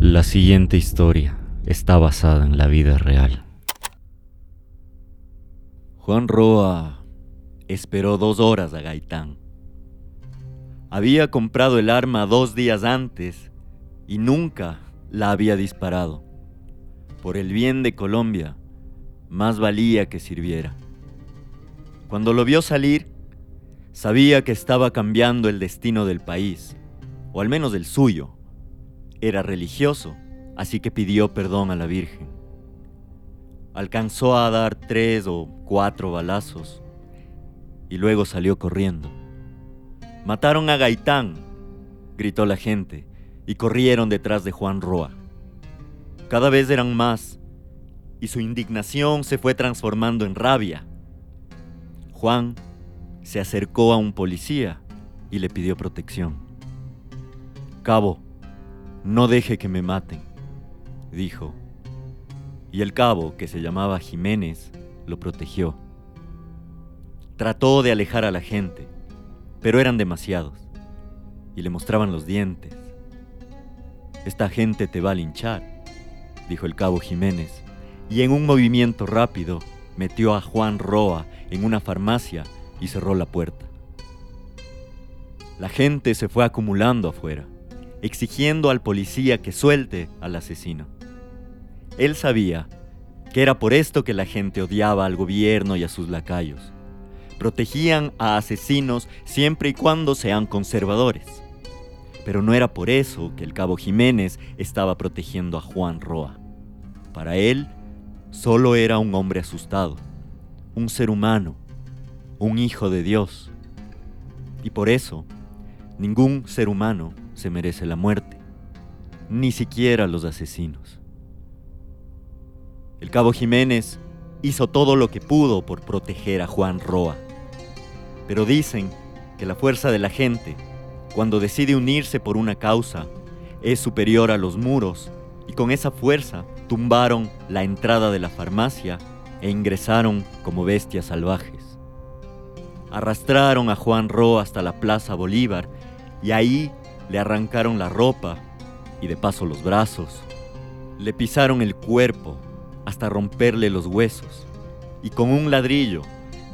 La siguiente historia está basada en la vida real. Juan Roa esperó dos horas a Gaitán. Había comprado el arma dos días antes y nunca la había disparado. Por el bien de Colombia, más valía que sirviera. Cuando lo vio salir, sabía que estaba cambiando el destino del país, o al menos el suyo. Era religioso, así que pidió perdón a la Virgen. Alcanzó a dar tres o cuatro balazos y luego salió corriendo. Mataron a Gaitán, gritó la gente, y corrieron detrás de Juan Roa. Cada vez eran más, y su indignación se fue transformando en rabia. Juan se acercó a un policía y le pidió protección. Cabo, no deje que me maten, dijo. Y el cabo, que se llamaba Jiménez, lo protegió. Trató de alejar a la gente, pero eran demasiados, y le mostraban los dientes. Esta gente te va a linchar, dijo el cabo Jiménez, y en un movimiento rápido metió a Juan Roa en una farmacia y cerró la puerta. La gente se fue acumulando afuera, exigiendo al policía que suelte al asesino. Él sabía que era por esto que la gente odiaba al gobierno y a sus lacayos. Protegían a asesinos siempre y cuando sean conservadores. Pero no era por eso que el cabo Jiménez estaba protegiendo a Juan Roa. Para él, solo era un hombre asustado, un ser humano, un hijo de Dios. Y por eso, ningún ser humano se merece la muerte, ni siquiera los asesinos. El cabo Jiménez hizo todo lo que pudo por proteger a Juan Roa. Pero dicen que la fuerza de la gente, cuando decide unirse por una causa, es superior a los muros y con esa fuerza tumbaron la entrada de la farmacia e ingresaron como bestias salvajes. Arrastraron a Juan Roa hasta la Plaza Bolívar y ahí le arrancaron la ropa y de paso los brazos. Le pisaron el cuerpo hasta romperle los huesos y con un ladrillo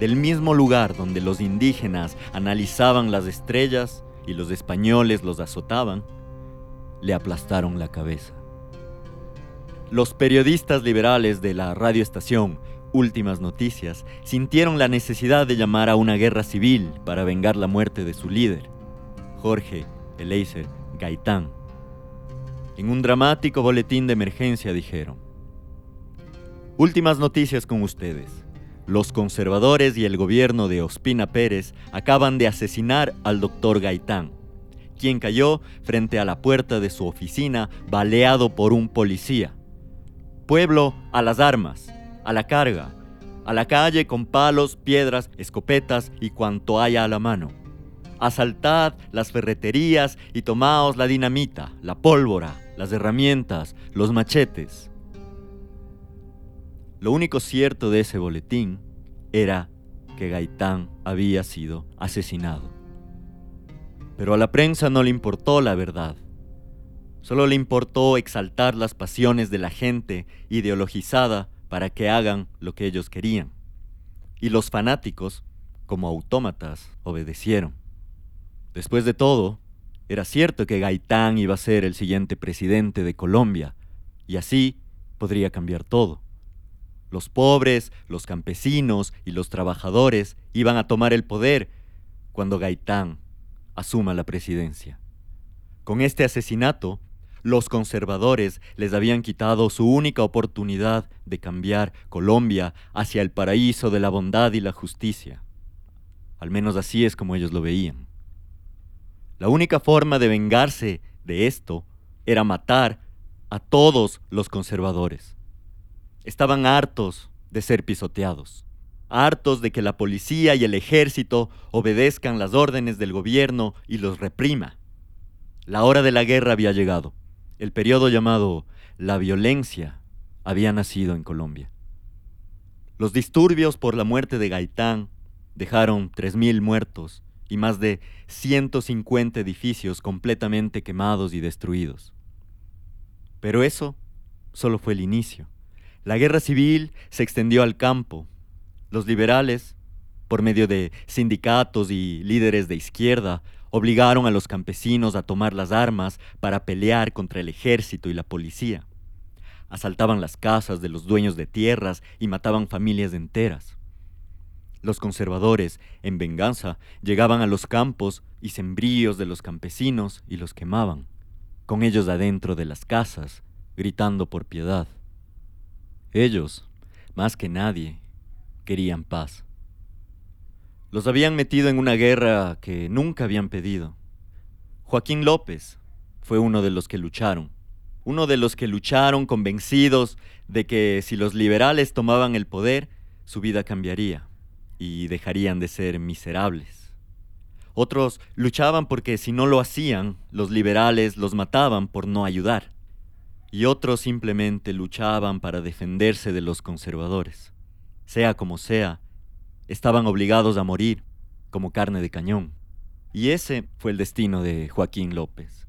del mismo lugar donde los indígenas analizaban las estrellas y los españoles los azotaban, le aplastaron la cabeza. Los periodistas liberales de la radioestación Últimas Noticias sintieron la necesidad de llamar a una guerra civil para vengar la muerte de su líder, Jorge Eleiser Gaitán. En un dramático boletín de emergencia dijeron, Últimas noticias con ustedes. Los conservadores y el gobierno de Ospina Pérez acaban de asesinar al doctor Gaitán, quien cayó frente a la puerta de su oficina baleado por un policía. Pueblo a las armas, a la carga, a la calle con palos, piedras, escopetas y cuanto haya a la mano. Asaltad las ferreterías y tomaos la dinamita, la pólvora, las herramientas, los machetes. Lo único cierto de ese boletín era que Gaitán había sido asesinado. Pero a la prensa no le importó la verdad. Solo le importó exaltar las pasiones de la gente ideologizada para que hagan lo que ellos querían. Y los fanáticos, como autómatas, obedecieron. Después de todo, era cierto que Gaitán iba a ser el siguiente presidente de Colombia, y así podría cambiar todo. Los pobres, los campesinos y los trabajadores iban a tomar el poder cuando Gaitán asuma la presidencia. Con este asesinato, los conservadores les habían quitado su única oportunidad de cambiar Colombia hacia el paraíso de la bondad y la justicia. Al menos así es como ellos lo veían. La única forma de vengarse de esto era matar a todos los conservadores. Estaban hartos de ser pisoteados, hartos de que la policía y el ejército obedezcan las órdenes del gobierno y los reprima. La hora de la guerra había llegado. El periodo llamado la violencia había nacido en Colombia. Los disturbios por la muerte de Gaitán dejaron 3.000 muertos y más de 150 edificios completamente quemados y destruidos. Pero eso solo fue el inicio. La guerra civil se extendió al campo. Los liberales, por medio de sindicatos y líderes de izquierda, obligaron a los campesinos a tomar las armas para pelear contra el ejército y la policía. Asaltaban las casas de los dueños de tierras y mataban familias enteras. Los conservadores, en venganza, llegaban a los campos y sembríos de los campesinos y los quemaban, con ellos adentro de las casas, gritando por piedad. Ellos, más que nadie, querían paz. Los habían metido en una guerra que nunca habían pedido. Joaquín López fue uno de los que lucharon, uno de los que lucharon convencidos de que si los liberales tomaban el poder, su vida cambiaría y dejarían de ser miserables. Otros luchaban porque si no lo hacían, los liberales los mataban por no ayudar. Y otros simplemente luchaban para defenderse de los conservadores. Sea como sea, estaban obligados a morir como carne de cañón. Y ese fue el destino de Joaquín López.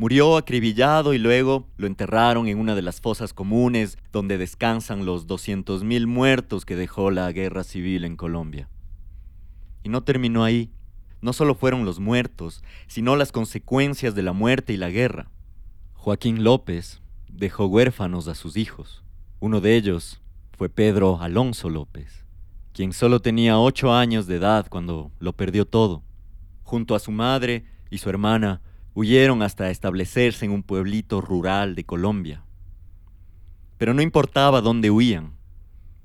Murió acribillado y luego lo enterraron en una de las fosas comunes donde descansan los 200.000 muertos que dejó la guerra civil en Colombia. Y no terminó ahí. No solo fueron los muertos, sino las consecuencias de la muerte y la guerra. Joaquín López dejó huérfanos a sus hijos. Uno de ellos fue Pedro Alonso López, quien solo tenía ocho años de edad cuando lo perdió todo. Junto a su madre y su hermana, Huyeron hasta establecerse en un pueblito rural de Colombia. Pero no importaba dónde huían,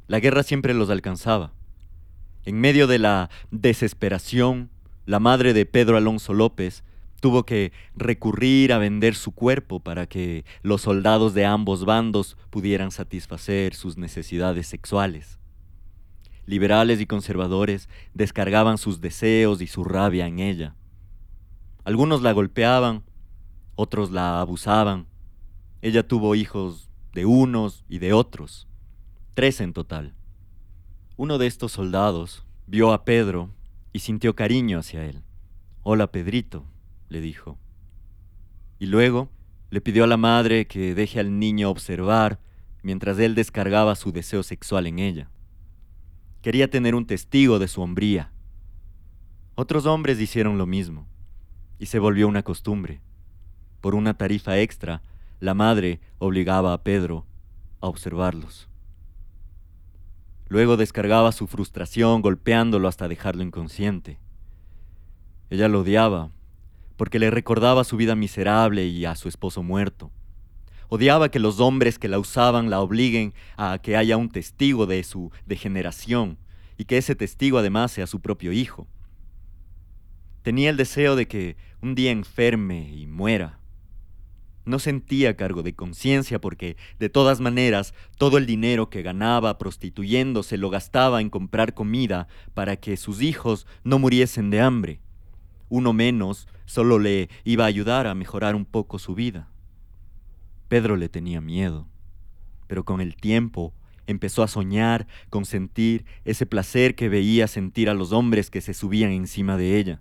la guerra siempre los alcanzaba. En medio de la desesperación, la madre de Pedro Alonso López tuvo que recurrir a vender su cuerpo para que los soldados de ambos bandos pudieran satisfacer sus necesidades sexuales. Liberales y conservadores descargaban sus deseos y su rabia en ella. Algunos la golpeaban, otros la abusaban. Ella tuvo hijos de unos y de otros, tres en total. Uno de estos soldados vio a Pedro y sintió cariño hacia él. Hola Pedrito, le dijo. Y luego le pidió a la madre que deje al niño observar mientras él descargaba su deseo sexual en ella. Quería tener un testigo de su hombría. Otros hombres hicieron lo mismo y se volvió una costumbre. Por una tarifa extra, la madre obligaba a Pedro a observarlos. Luego descargaba su frustración golpeándolo hasta dejarlo inconsciente. Ella lo odiaba porque le recordaba su vida miserable y a su esposo muerto. Odiaba que los hombres que la usaban la obliguen a que haya un testigo de su degeneración y que ese testigo además sea su propio hijo. Tenía el deseo de que un día enferme y muera. No sentía cargo de conciencia porque, de todas maneras, todo el dinero que ganaba prostituyéndose lo gastaba en comprar comida para que sus hijos no muriesen de hambre. Uno menos solo le iba a ayudar a mejorar un poco su vida. Pedro le tenía miedo, pero con el tiempo empezó a soñar con sentir ese placer que veía sentir a los hombres que se subían encima de ella.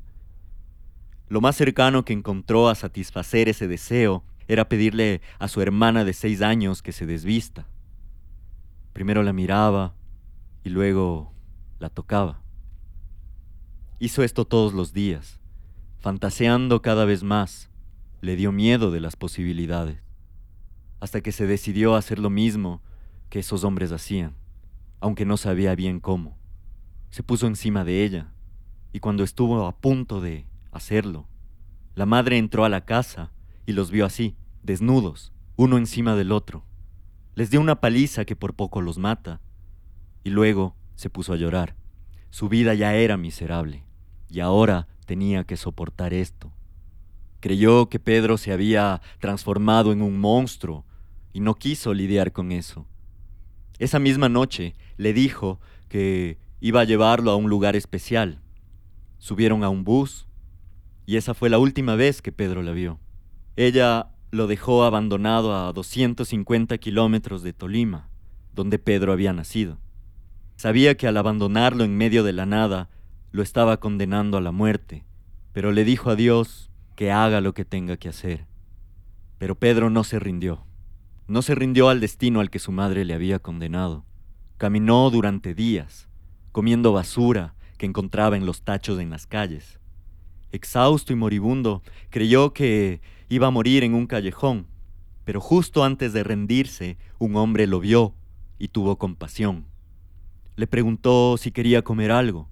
Lo más cercano que encontró a satisfacer ese deseo era pedirle a su hermana de seis años que se desvista. Primero la miraba y luego la tocaba. Hizo esto todos los días, fantaseando cada vez más. Le dio miedo de las posibilidades, hasta que se decidió a hacer lo mismo que esos hombres hacían, aunque no sabía bien cómo. Se puso encima de ella, y cuando estuvo a punto de hacerlo. La madre entró a la casa y los vio así, desnudos, uno encima del otro. Les dio una paliza que por poco los mata, y luego se puso a llorar. Su vida ya era miserable, y ahora tenía que soportar esto. Creyó que Pedro se había transformado en un monstruo, y no quiso lidiar con eso. Esa misma noche le dijo que iba a llevarlo a un lugar especial. Subieron a un bus y esa fue la última vez que Pedro la vio. Ella lo dejó abandonado a 250 kilómetros de Tolima, donde Pedro había nacido. Sabía que al abandonarlo en medio de la nada, lo estaba condenando a la muerte, pero le dijo a Dios que haga lo que tenga que hacer. Pero Pedro no se rindió. No se rindió al destino al que su madre le había condenado. Caminó durante días, comiendo basura que encontraba en los tachos en las calles. Exhausto y moribundo, creyó que iba a morir en un callejón, pero justo antes de rendirse, un hombre lo vio y tuvo compasión. Le preguntó si quería comer algo,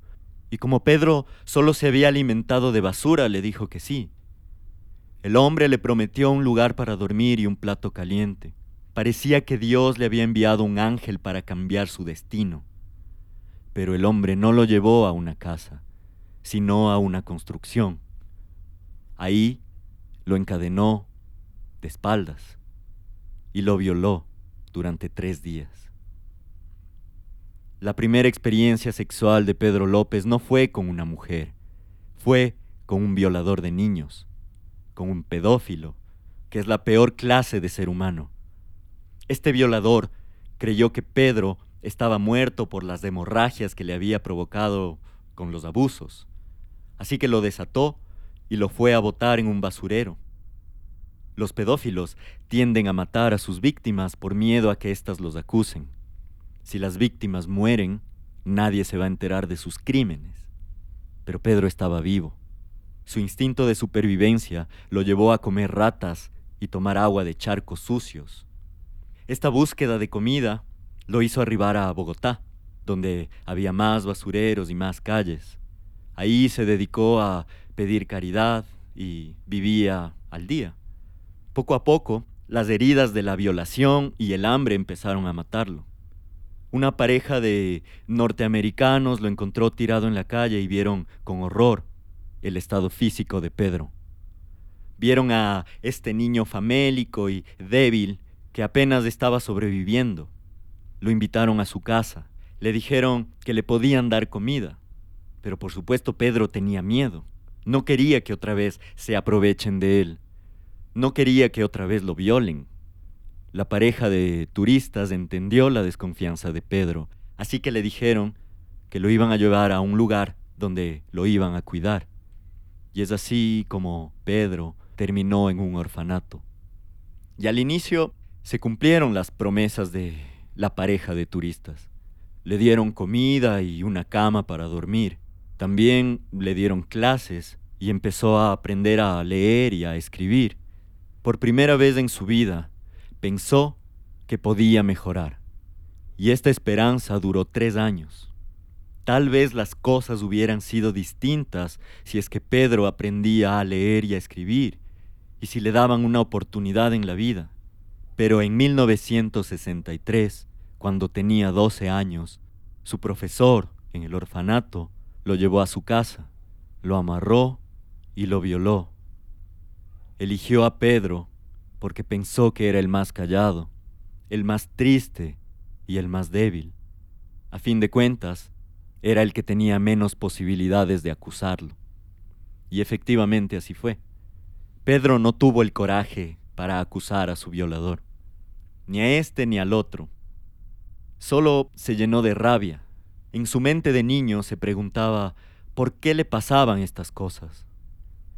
y como Pedro solo se había alimentado de basura, le dijo que sí. El hombre le prometió un lugar para dormir y un plato caliente. Parecía que Dios le había enviado un ángel para cambiar su destino. Pero el hombre no lo llevó a una casa, sino a una construcción. Ahí lo encadenó de espaldas y lo violó durante tres días. La primera experiencia sexual de Pedro López no fue con una mujer, fue con un violador de niños, con un pedófilo, que es la peor clase de ser humano. Este violador creyó que Pedro estaba muerto por las hemorragias que le había provocado con los abusos, así que lo desató y lo fue a botar en un basurero. Los pedófilos tienden a matar a sus víctimas por miedo a que éstas los acusen. Si las víctimas mueren, nadie se va a enterar de sus crímenes. Pero Pedro estaba vivo. Su instinto de supervivencia lo llevó a comer ratas y tomar agua de charcos sucios. Esta búsqueda de comida lo hizo arribar a Bogotá, donde había más basureros y más calles. Ahí se dedicó a pedir caridad y vivía al día. Poco a poco, las heridas de la violación y el hambre empezaron a matarlo. Una pareja de norteamericanos lo encontró tirado en la calle y vieron con horror el estado físico de Pedro. Vieron a este niño famélico y débil que apenas estaba sobreviviendo. Lo invitaron a su casa, le dijeron que le podían dar comida, pero por supuesto Pedro tenía miedo. No quería que otra vez se aprovechen de él. No quería que otra vez lo violen. La pareja de turistas entendió la desconfianza de Pedro, así que le dijeron que lo iban a llevar a un lugar donde lo iban a cuidar. Y es así como Pedro terminó en un orfanato. Y al inicio se cumplieron las promesas de la pareja de turistas. Le dieron comida y una cama para dormir. También le dieron clases y empezó a aprender a leer y a escribir. Por primera vez en su vida, pensó que podía mejorar. Y esta esperanza duró tres años. Tal vez las cosas hubieran sido distintas si es que Pedro aprendía a leer y a escribir, y si le daban una oportunidad en la vida. Pero en 1963, cuando tenía 12 años, su profesor en el orfanato lo llevó a su casa, lo amarró y lo violó. Eligió a Pedro porque pensó que era el más callado, el más triste y el más débil. A fin de cuentas, era el que tenía menos posibilidades de acusarlo. Y efectivamente así fue. Pedro no tuvo el coraje para acusar a su violador, ni a este ni al otro. Solo se llenó de rabia. En su mente de niño se preguntaba por qué le pasaban estas cosas.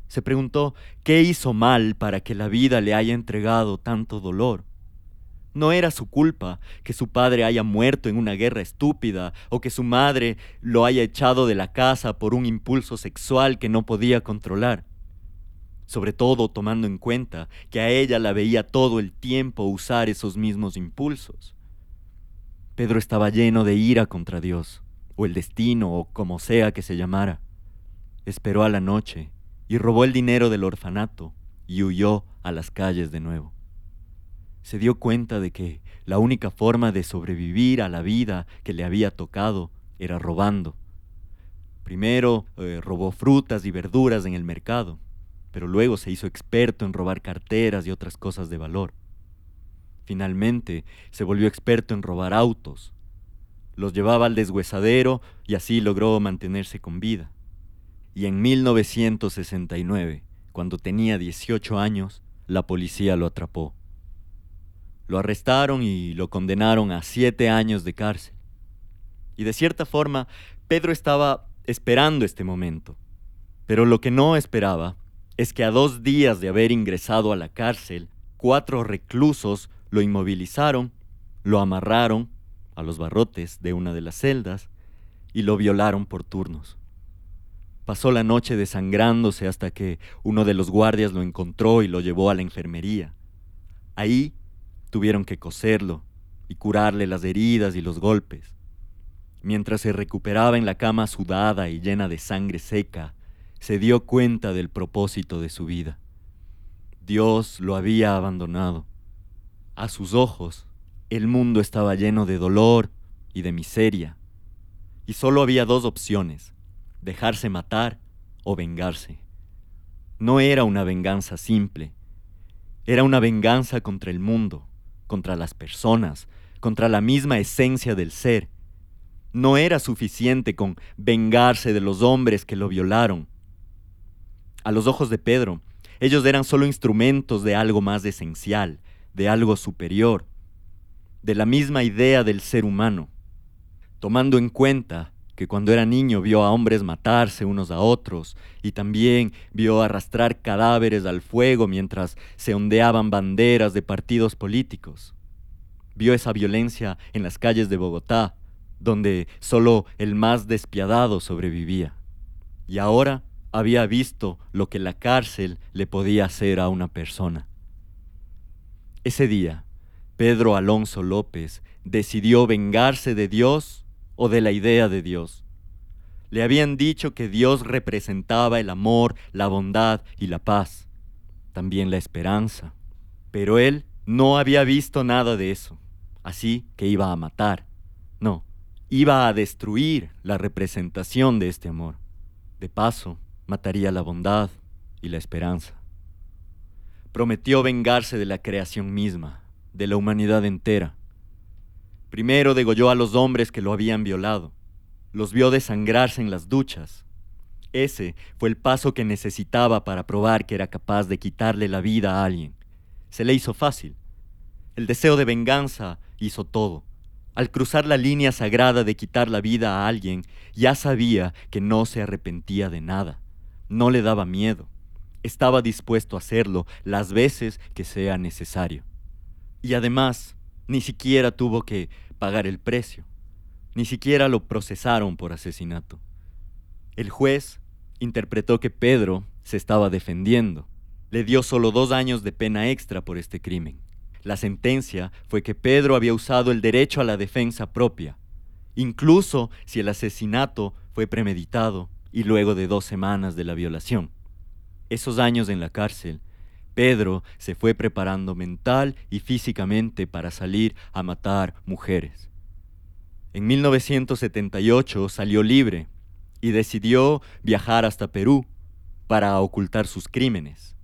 Se preguntó qué hizo mal para que la vida le haya entregado tanto dolor. No era su culpa que su padre haya muerto en una guerra estúpida o que su madre lo haya echado de la casa por un impulso sexual que no podía controlar. Sobre todo tomando en cuenta que a ella la veía todo el tiempo usar esos mismos impulsos. Pedro estaba lleno de ira contra Dios, o el destino, o como sea que se llamara. Esperó a la noche y robó el dinero del orfanato y huyó a las calles de nuevo. Se dio cuenta de que la única forma de sobrevivir a la vida que le había tocado era robando. Primero eh, robó frutas y verduras en el mercado, pero luego se hizo experto en robar carteras y otras cosas de valor. Finalmente se volvió experto en robar autos. Los llevaba al deshuesadero y así logró mantenerse con vida y en 1969, cuando tenía 18 años, la policía lo atrapó. Lo arrestaron y lo condenaron a siete años de cárcel. Y de cierta forma, Pedro estaba esperando este momento. Pero lo que no esperaba es que a dos días de haber ingresado a la cárcel, cuatro reclusos lo inmovilizaron, lo amarraron a los barrotes de una de las celdas y lo violaron por turnos. Pasó la noche desangrándose hasta que uno de los guardias lo encontró y lo llevó a la enfermería. Ahí tuvieron que coserlo y curarle las heridas y los golpes. Mientras se recuperaba en la cama sudada y llena de sangre seca, se dio cuenta del propósito de su vida. Dios lo había abandonado. A sus ojos, el mundo estaba lleno de dolor y de miseria, y solo había dos opciones, dejarse matar o vengarse. No era una venganza simple, era una venganza contra el mundo, contra las personas, contra la misma esencia del ser. No era suficiente con vengarse de los hombres que lo violaron. A los ojos de Pedro, ellos eran solo instrumentos de algo más esencial, de algo superior, de la misma idea del ser humano, tomando en cuenta que cuando era niño vio a hombres matarse unos a otros y también vio arrastrar cadáveres al fuego mientras se ondeaban banderas de partidos políticos. Vio esa violencia en las calles de Bogotá, donde solo el más despiadado sobrevivía. Y ahora había visto lo que la cárcel le podía hacer a una persona. Ese día, Pedro Alonso López decidió vengarse de Dios o de la idea de Dios. Le habían dicho que Dios representaba el amor, la bondad y la paz, también la esperanza. Pero él no había visto nada de eso, así que iba a matar. No, iba a destruir la representación de este amor. De paso, mataría la bondad y la esperanza. Prometió vengarse de la creación misma, de la humanidad entera. Primero degolló a los hombres que lo habían violado. Los vio desangrarse en las duchas. Ese fue el paso que necesitaba para probar que era capaz de quitarle la vida a alguien. Se le hizo fácil. El deseo de venganza hizo todo. Al cruzar la línea sagrada de quitar la vida a alguien, ya sabía que no se arrepentía de nada. No le daba miedo. Estaba dispuesto a hacerlo las veces que sea necesario. Y además, ni siquiera tuvo que pagar el precio. Ni siquiera lo procesaron por asesinato. El juez interpretó que Pedro se estaba defendiendo. Le dio solo dos años de pena extra por este crimen. La sentencia fue que Pedro había usado el derecho a la defensa propia, incluso si el asesinato fue premeditado y luego de dos semanas de la violación. Esos años en la cárcel Pedro se fue preparando mental y físicamente para salir a matar mujeres. En 1978 salió libre y decidió viajar hasta Perú para ocultar sus crímenes.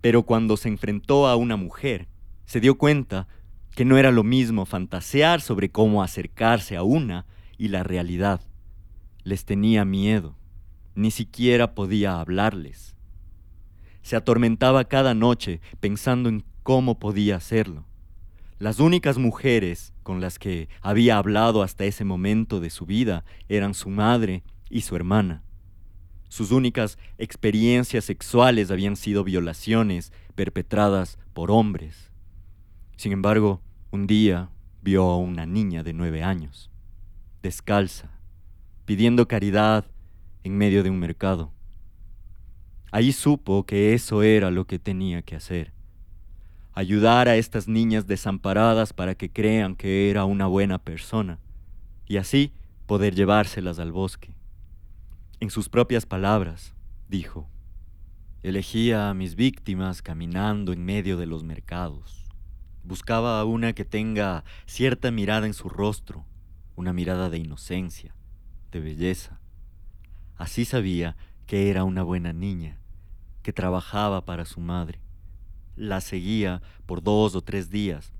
Pero cuando se enfrentó a una mujer, se dio cuenta que no era lo mismo fantasear sobre cómo acercarse a una y la realidad. Les tenía miedo, ni siquiera podía hablarles se atormentaba cada noche pensando en cómo podía hacerlo. Las únicas mujeres con las que había hablado hasta ese momento de su vida eran su madre y su hermana. Sus únicas experiencias sexuales habían sido violaciones perpetradas por hombres. Sin embargo, un día vio a una niña de nueve años, descalza, pidiendo caridad en medio de un mercado. Ahí supo que eso era lo que tenía que hacer. Ayudar a estas niñas desamparadas para que crean que era una buena persona y así poder llevárselas al bosque. En sus propias palabras, dijo, elegía a mis víctimas caminando en medio de los mercados. Buscaba a una que tenga cierta mirada en su rostro, una mirada de inocencia, de belleza. Así sabía que era una buena niña que trabajaba para su madre. La seguía por dos o tres días,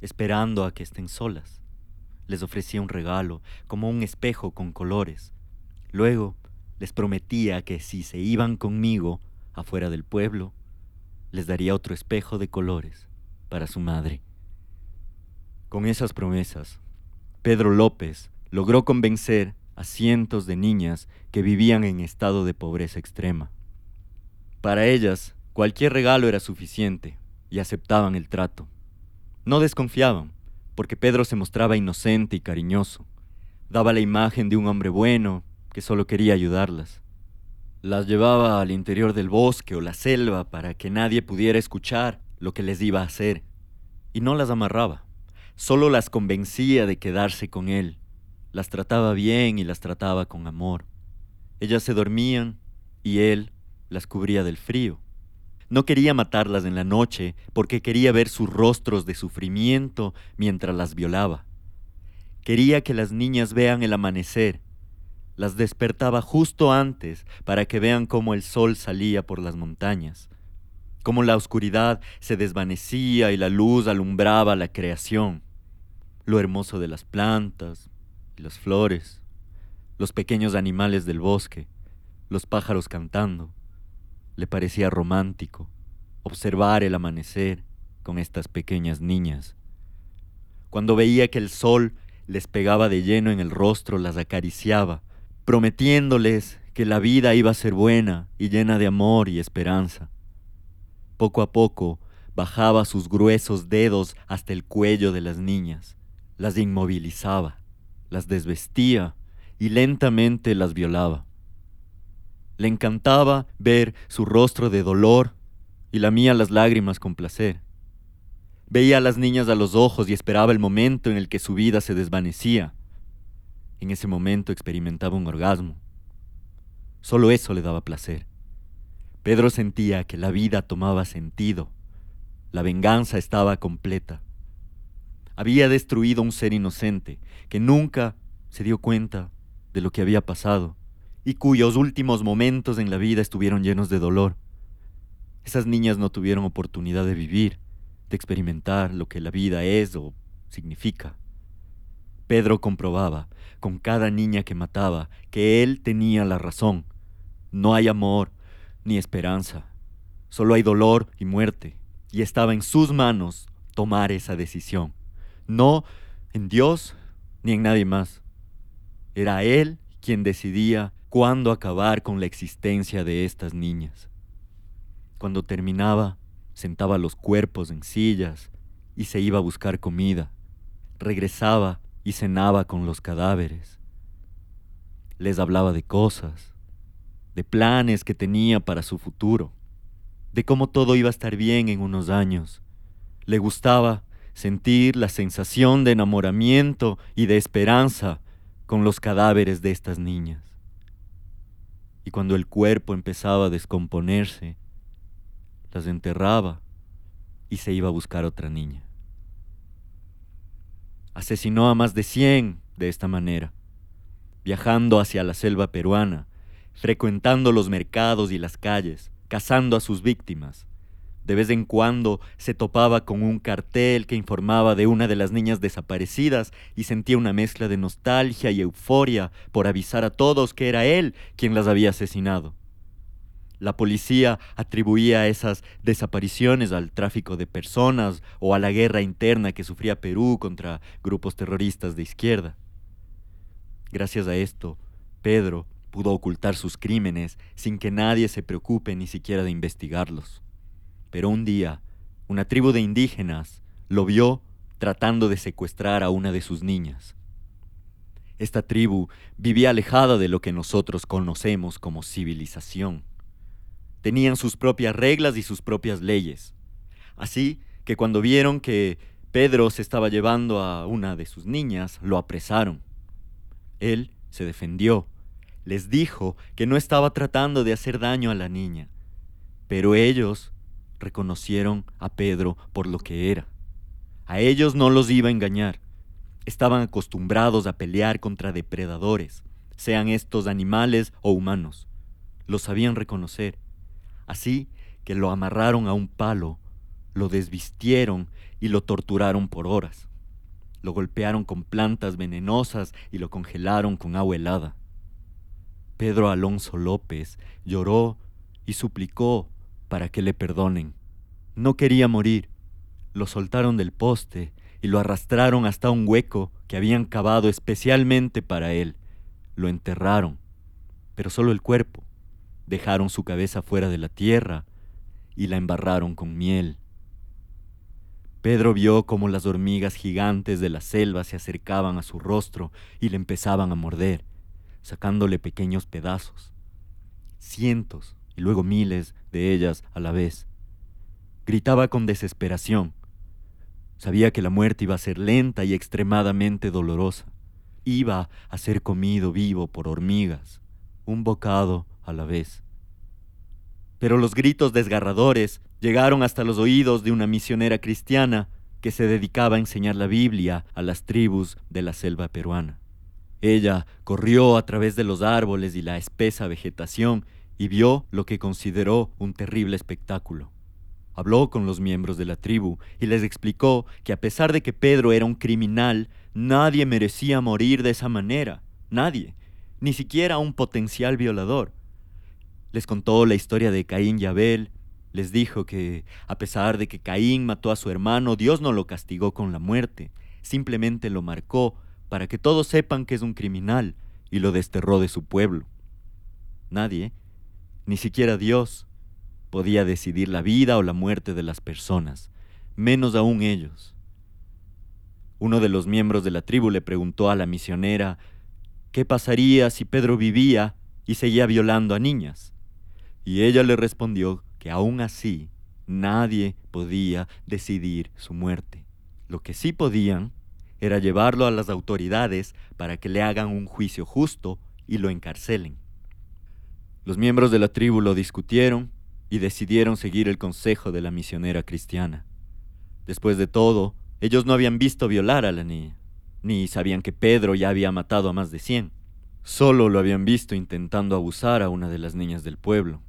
esperando a que estén solas. Les ofrecía un regalo, como un espejo con colores. Luego les prometía que si se iban conmigo afuera del pueblo, les daría otro espejo de colores para su madre. Con esas promesas, Pedro López logró convencer a cientos de niñas que vivían en estado de pobreza extrema. Para ellas, cualquier regalo era suficiente y aceptaban el trato. No desconfiaban, porque Pedro se mostraba inocente y cariñoso. Daba la imagen de un hombre bueno que solo quería ayudarlas. Las llevaba al interior del bosque o la selva para que nadie pudiera escuchar lo que les iba a hacer. Y no las amarraba, solo las convencía de quedarse con él. Las trataba bien y las trataba con amor. Ellas se dormían y él las cubría del frío. No quería matarlas en la noche porque quería ver sus rostros de sufrimiento mientras las violaba. Quería que las niñas vean el amanecer. Las despertaba justo antes para que vean cómo el sol salía por las montañas, cómo la oscuridad se desvanecía y la luz alumbraba la creación, lo hermoso de las plantas y las flores, los pequeños animales del bosque, los pájaros cantando le parecía romántico observar el amanecer con estas pequeñas niñas. Cuando veía que el sol les pegaba de lleno en el rostro, las acariciaba, prometiéndoles que la vida iba a ser buena y llena de amor y esperanza. Poco a poco bajaba sus gruesos dedos hasta el cuello de las niñas, las inmovilizaba, las desvestía y lentamente las violaba. Le encantaba ver su rostro de dolor y lamía las lágrimas con placer. Veía a las niñas a los ojos y esperaba el momento en el que su vida se desvanecía. En ese momento experimentaba un orgasmo. Solo eso le daba placer. Pedro sentía que la vida tomaba sentido. La venganza estaba completa. Había destruido un ser inocente que nunca se dio cuenta de lo que había pasado y cuyos últimos momentos en la vida estuvieron llenos de dolor. Esas niñas no tuvieron oportunidad de vivir, de experimentar lo que la vida es o significa. Pedro comprobaba, con cada niña que mataba, que él tenía la razón. No hay amor ni esperanza, solo hay dolor y muerte, y estaba en sus manos tomar esa decisión. No en Dios ni en nadie más. Era él quien decidía cuándo acabar con la existencia de estas niñas. Cuando terminaba, sentaba los cuerpos en sillas y se iba a buscar comida. Regresaba y cenaba con los cadáveres. Les hablaba de cosas, de planes que tenía para su futuro, de cómo todo iba a estar bien en unos años. Le gustaba sentir la sensación de enamoramiento y de esperanza con los cadáveres de estas niñas y cuando el cuerpo empezaba a descomponerse, las enterraba y se iba a buscar otra niña. Asesinó a más de cien de esta manera, viajando hacia la selva peruana, frecuentando los mercados y las calles, cazando a sus víctimas, de vez en cuando se topaba con un cartel que informaba de una de las niñas desaparecidas y sentía una mezcla de nostalgia y euforia por avisar a todos que era él quien las había asesinado. La policía atribuía esas desapariciones al tráfico de personas o a la guerra interna que sufría Perú contra grupos terroristas de izquierda. Gracias a esto, Pedro pudo ocultar sus crímenes sin que nadie se preocupe ni siquiera de investigarlos. Pero un día, una tribu de indígenas lo vio tratando de secuestrar a una de sus niñas. Esta tribu vivía alejada de lo que nosotros conocemos como civilización. Tenían sus propias reglas y sus propias leyes. Así que cuando vieron que Pedro se estaba llevando a una de sus niñas, lo apresaron. Él se defendió, les dijo que no estaba tratando de hacer daño a la niña, pero ellos reconocieron a Pedro por lo que era. A ellos no los iba a engañar. Estaban acostumbrados a pelear contra depredadores, sean estos animales o humanos. Lo sabían reconocer. Así que lo amarraron a un palo, lo desvistieron y lo torturaron por horas. Lo golpearon con plantas venenosas y lo congelaron con agua helada. Pedro Alonso López lloró y suplicó para que le perdonen. No quería morir. Lo soltaron del poste y lo arrastraron hasta un hueco que habían cavado especialmente para él. Lo enterraron, pero solo el cuerpo. Dejaron su cabeza fuera de la tierra y la embarraron con miel. Pedro vio cómo las hormigas gigantes de la selva se acercaban a su rostro y le empezaban a morder, sacándole pequeños pedazos. Cientos y luego miles de ellas a la vez. Gritaba con desesperación. Sabía que la muerte iba a ser lenta y extremadamente dolorosa. Iba a ser comido vivo por hormigas, un bocado a la vez. Pero los gritos desgarradores llegaron hasta los oídos de una misionera cristiana que se dedicaba a enseñar la Biblia a las tribus de la selva peruana. Ella corrió a través de los árboles y la espesa vegetación y vio lo que consideró un terrible espectáculo. Habló con los miembros de la tribu y les explicó que a pesar de que Pedro era un criminal, nadie merecía morir de esa manera, nadie, ni siquiera un potencial violador. Les contó la historia de Caín y Abel, les dijo que, a pesar de que Caín mató a su hermano, Dios no lo castigó con la muerte, simplemente lo marcó para que todos sepan que es un criminal y lo desterró de su pueblo. Nadie, ni siquiera Dios, podía decidir la vida o la muerte de las personas, menos aún ellos. Uno de los miembros de la tribu le preguntó a la misionera qué pasaría si Pedro vivía y seguía violando a niñas. Y ella le respondió que aún así nadie podía decidir su muerte. Lo que sí podían era llevarlo a las autoridades para que le hagan un juicio justo y lo encarcelen. Los miembros de la tribu lo discutieron y decidieron seguir el consejo de la misionera cristiana. Después de todo, ellos no habían visto violar a la niña, ni sabían que Pedro ya había matado a más de cien. Solo lo habían visto intentando abusar a una de las niñas del pueblo.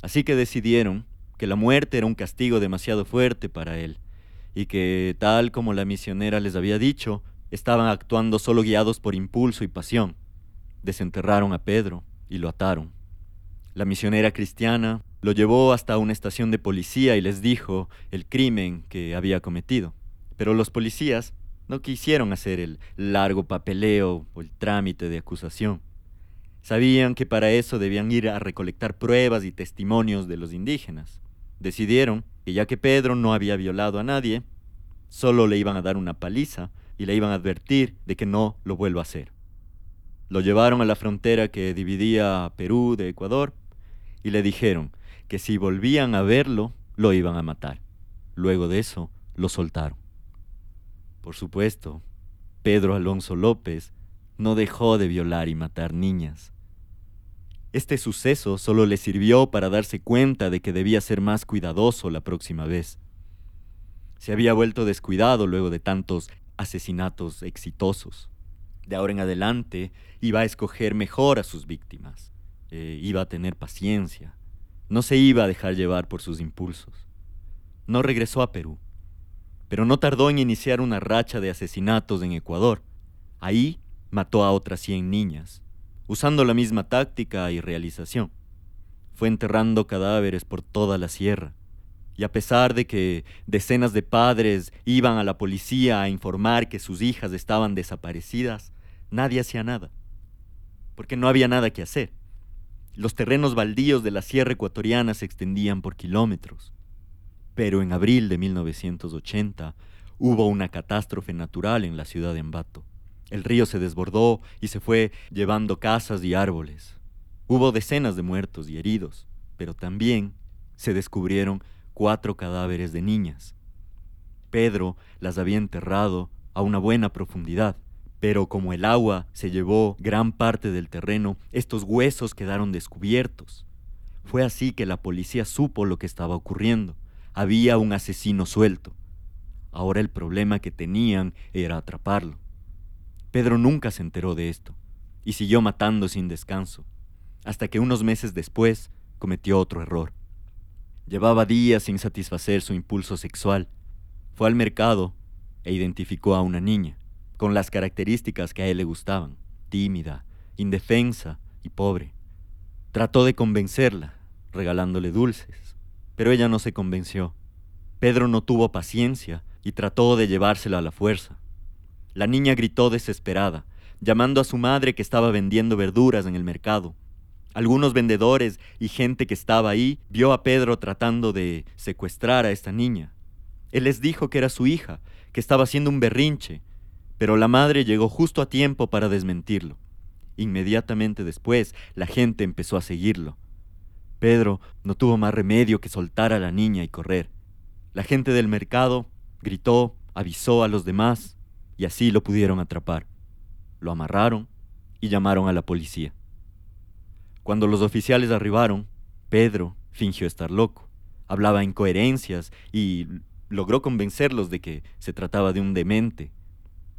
Así que decidieron que la muerte era un castigo demasiado fuerte para él, y que, tal como la misionera les había dicho, estaban actuando solo guiados por impulso y pasión. Desenterraron a Pedro y lo ataron. La misionera cristiana lo llevó hasta una estación de policía y les dijo el crimen que había cometido. Pero los policías no quisieron hacer el largo papeleo o el trámite de acusación. Sabían que para eso debían ir a recolectar pruebas y testimonios de los indígenas. Decidieron que ya que Pedro no había violado a nadie, solo le iban a dar una paliza y le iban a advertir de que no lo vuelva a hacer. Lo llevaron a la frontera que dividía Perú de Ecuador y le dijeron que si volvían a verlo, lo iban a matar. Luego de eso, lo soltaron. Por supuesto, Pedro Alonso López no dejó de violar y matar niñas. Este suceso solo le sirvió para darse cuenta de que debía ser más cuidadoso la próxima vez. Se había vuelto descuidado luego de tantos asesinatos exitosos. De ahora en adelante iba a escoger mejor a sus víctimas. Eh, iba a tener paciencia. No se iba a dejar llevar por sus impulsos. No regresó a Perú, pero no tardó en iniciar una racha de asesinatos en Ecuador. Ahí mató a otras 100 niñas usando la misma táctica y realización. Fue enterrando cadáveres por toda la sierra. Y a pesar de que decenas de padres iban a la policía a informar que sus hijas estaban desaparecidas, nadie hacía nada. Porque no había nada que hacer. Los terrenos baldíos de la sierra ecuatoriana se extendían por kilómetros. Pero en abril de 1980 hubo una catástrofe natural en la ciudad de Ambato. El río se desbordó y se fue llevando casas y árboles. Hubo decenas de muertos y heridos, pero también se descubrieron cuatro cadáveres de niñas. Pedro las había enterrado a una buena profundidad, pero como el agua se llevó gran parte del terreno, estos huesos quedaron descubiertos. Fue así que la policía supo lo que estaba ocurriendo. Había un asesino suelto. Ahora el problema que tenían era atraparlo. Pedro nunca se enteró de esto y siguió matando sin descanso, hasta que unos meses después cometió otro error. Llevaba días sin satisfacer su impulso sexual. Fue al mercado e identificó a una niña, con las características que a él le gustaban, tímida, indefensa y pobre. Trató de convencerla, regalándole dulces, pero ella no se convenció. Pedro no tuvo paciencia y trató de llevársela a la fuerza. La niña gritó desesperada, llamando a su madre que estaba vendiendo verduras en el mercado. Algunos vendedores y gente que estaba ahí vio a Pedro tratando de secuestrar a esta niña. Él les dijo que era su hija, que estaba haciendo un berrinche, pero la madre llegó justo a tiempo para desmentirlo. Inmediatamente después, la gente empezó a seguirlo. Pedro no tuvo más remedio que soltar a la niña y correr. La gente del mercado gritó, avisó a los demás, y así lo pudieron atrapar. Lo amarraron y llamaron a la policía. Cuando los oficiales arribaron, Pedro fingió estar loco, hablaba incoherencias y logró convencerlos de que se trataba de un demente.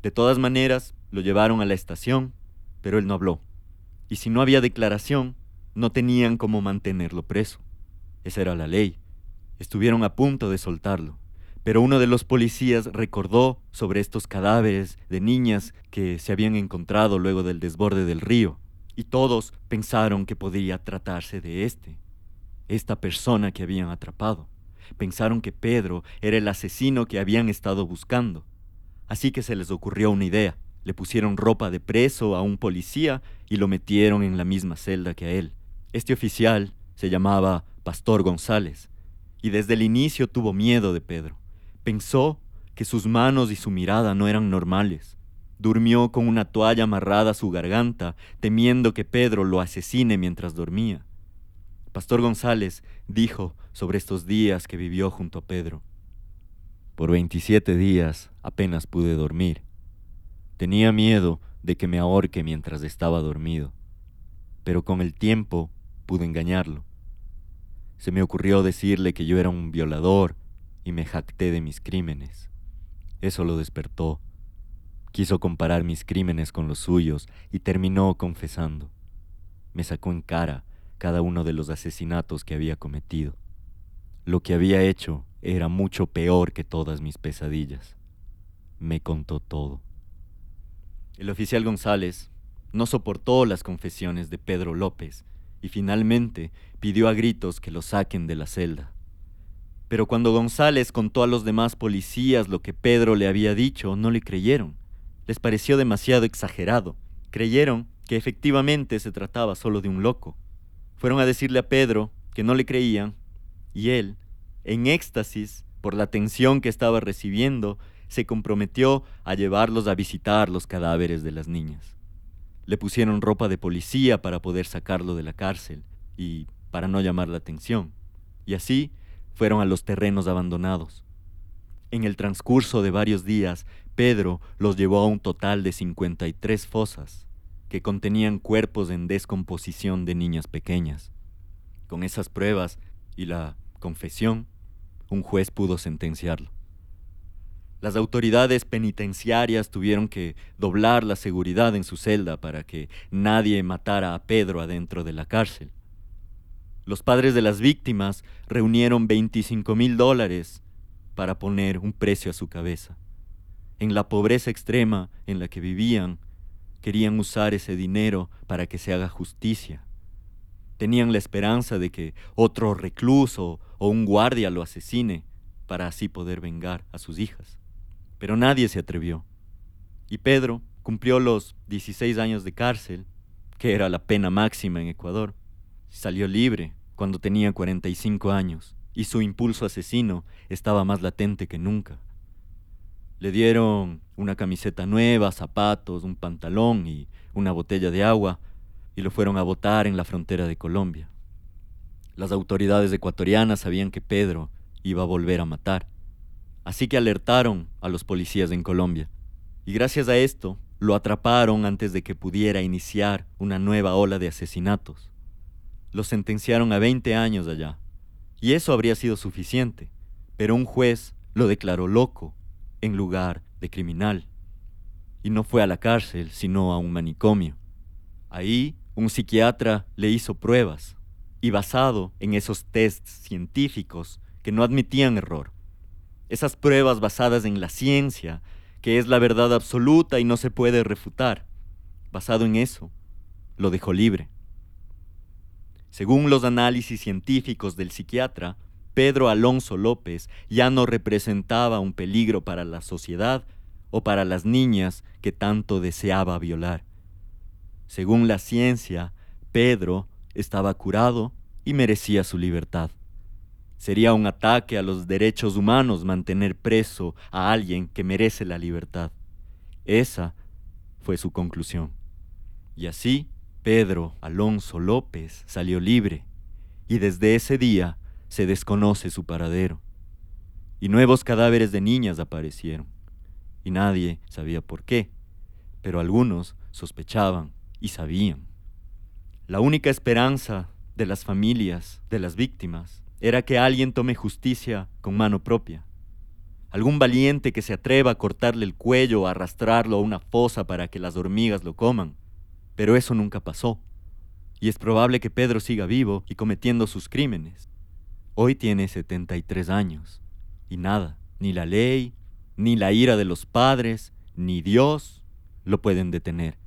De todas maneras, lo llevaron a la estación, pero él no habló. Y si no había declaración, no tenían cómo mantenerlo preso. Esa era la ley. Estuvieron a punto de soltarlo, pero uno de los policías recordó sobre estos cadáveres de niñas que se habían encontrado luego del desborde del río, y todos pensaron que podría tratarse de este, esta persona que habían atrapado. Pensaron que Pedro era el asesino que habían estado buscando. Así que se les ocurrió una idea. Le pusieron ropa de preso a un policía y lo metieron en la misma celda que a él. Este oficial se llamaba Pastor González y desde el inicio tuvo miedo de Pedro. Pensó que sus manos y su mirada no eran normales. Durmió con una toalla amarrada a su garganta, temiendo que Pedro lo asesine mientras dormía. Pastor González dijo sobre estos días que vivió junto a Pedro. Por 27 días apenas pude dormir. Tenía miedo de que me ahorque mientras estaba dormido, pero con el tiempo pude engañarlo. Se me ocurrió decirle que yo era un violador y me jacté de mis crímenes. Eso lo despertó. Quiso comparar mis crímenes con los suyos y terminó confesando. Me sacó en cara cada uno de los asesinatos que había cometido. Lo que había hecho era mucho peor que todas mis pesadillas. Me contó todo. El oficial González no soportó las confesiones de Pedro López y finalmente pidió a gritos que lo saquen de la celda. Pero cuando González contó a los demás policías lo que Pedro le había dicho, no le creyeron. Les pareció demasiado exagerado. Creyeron que efectivamente se trataba solo de un loco. Fueron a decirle a Pedro que no le creían y él, en éxtasis por la atención que estaba recibiendo, se comprometió a llevarlos a visitar los cadáveres de las niñas. Le pusieron ropa de policía para poder sacarlo de la cárcel y para no llamar la atención. Y así fueron a los terrenos abandonados. En el transcurso de varios días, Pedro los llevó a un total de 53 fosas que contenían cuerpos en descomposición de niñas pequeñas. Con esas pruebas y la confesión, un juez pudo sentenciarlo. Las autoridades penitenciarias tuvieron que doblar la seguridad en su celda para que nadie matara a Pedro adentro de la cárcel. Los padres de las víctimas reunieron 25 mil dólares para poner un precio a su cabeza. En la pobreza extrema en la que vivían, querían usar ese dinero para que se haga justicia. Tenían la esperanza de que otro recluso o un guardia lo asesine para así poder vengar a sus hijas. Pero nadie se atrevió. Y Pedro cumplió los 16 años de cárcel, que era la pena máxima en Ecuador. Salió libre cuando tenía 45 años y su impulso asesino estaba más latente que nunca. Le dieron una camiseta nueva, zapatos, un pantalón y una botella de agua y lo fueron a votar en la frontera de Colombia. Las autoridades ecuatorianas sabían que Pedro iba a volver a matar, así que alertaron a los policías en Colombia. Y gracias a esto, lo atraparon antes de que pudiera iniciar una nueva ola de asesinatos. Lo sentenciaron a 20 años allá, y eso habría sido suficiente, pero un juez lo declaró loco en lugar de criminal. Y no fue a la cárcel, sino a un manicomio. Ahí un psiquiatra le hizo pruebas y basado en esos tests científicos que no admitían error. Esas pruebas basadas en la ciencia, que es la verdad absoluta y no se puede refutar. Basado en eso, lo dejó libre. Según los análisis científicos del psiquiatra, Pedro Alonso López ya no representaba un peligro para la sociedad o para las niñas que tanto deseaba violar. Según la ciencia, Pedro estaba curado y merecía su libertad. Sería un ataque a los derechos humanos mantener preso a alguien que merece la libertad. Esa fue su conclusión. Y así, Pedro Alonso López salió libre, y desde ese día se desconoce su paradero. Y nuevos cadáveres de niñas aparecieron, y nadie sabía por qué, pero algunos sospechaban y sabían. La única esperanza de las familias de las víctimas era que alguien tome justicia con mano propia. Algún valiente que se atreva a cortarle el cuello o arrastrarlo a una fosa para que las hormigas lo coman. Pero eso nunca pasó. Y es probable que Pedro siga vivo y cometiendo sus crímenes. Hoy tiene 73 años. Y nada, ni la ley, ni la ira de los padres, ni Dios lo pueden detener.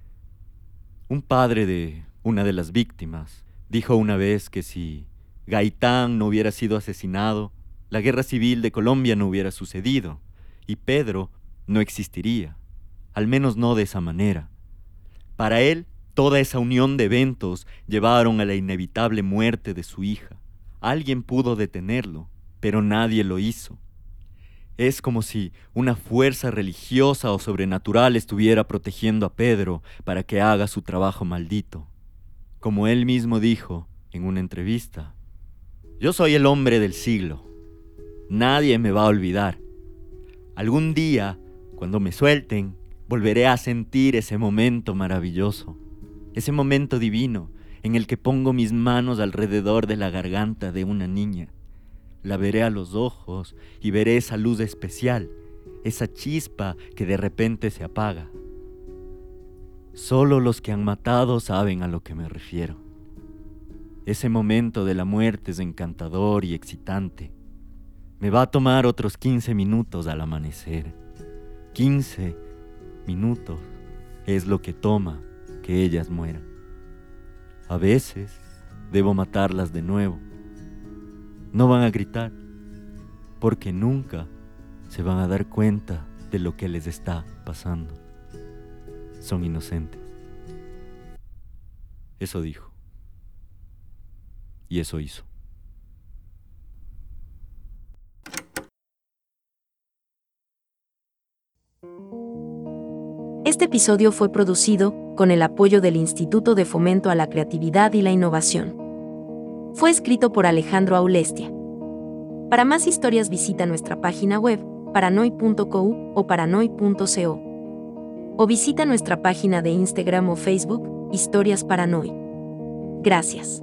Un padre de una de las víctimas dijo una vez que si Gaitán no hubiera sido asesinado, la guerra civil de Colombia no hubiera sucedido y Pedro no existiría, al menos no de esa manera. Para él, toda esa unión de eventos llevaron a la inevitable muerte de su hija. Alguien pudo detenerlo, pero nadie lo hizo. Es como si una fuerza religiosa o sobrenatural estuviera protegiendo a Pedro para que haga su trabajo maldito. Como él mismo dijo en una entrevista, yo soy el hombre del siglo. Nadie me va a olvidar. Algún día, cuando me suelten, volveré a sentir ese momento maravilloso, ese momento divino en el que pongo mis manos alrededor de la garganta de una niña. La veré a los ojos y veré esa luz especial, esa chispa que de repente se apaga. Solo los que han matado saben a lo que me refiero. Ese momento de la muerte es encantador y excitante. Me va a tomar otros 15 minutos al amanecer. 15 minutos es lo que toma que ellas mueran. A veces debo matarlas de nuevo. No van a gritar, porque nunca se van a dar cuenta de lo que les está pasando son inocentes. Eso dijo. Y eso hizo. Este episodio fue producido con el apoyo del Instituto de Fomento a la Creatividad y la Innovación. Fue escrito por Alejandro Aulestia. Para más historias visita nuestra página web paranoy.co o paranoy.co o visita nuestra página de Instagram o Facebook, Historias Paranoy. Gracias.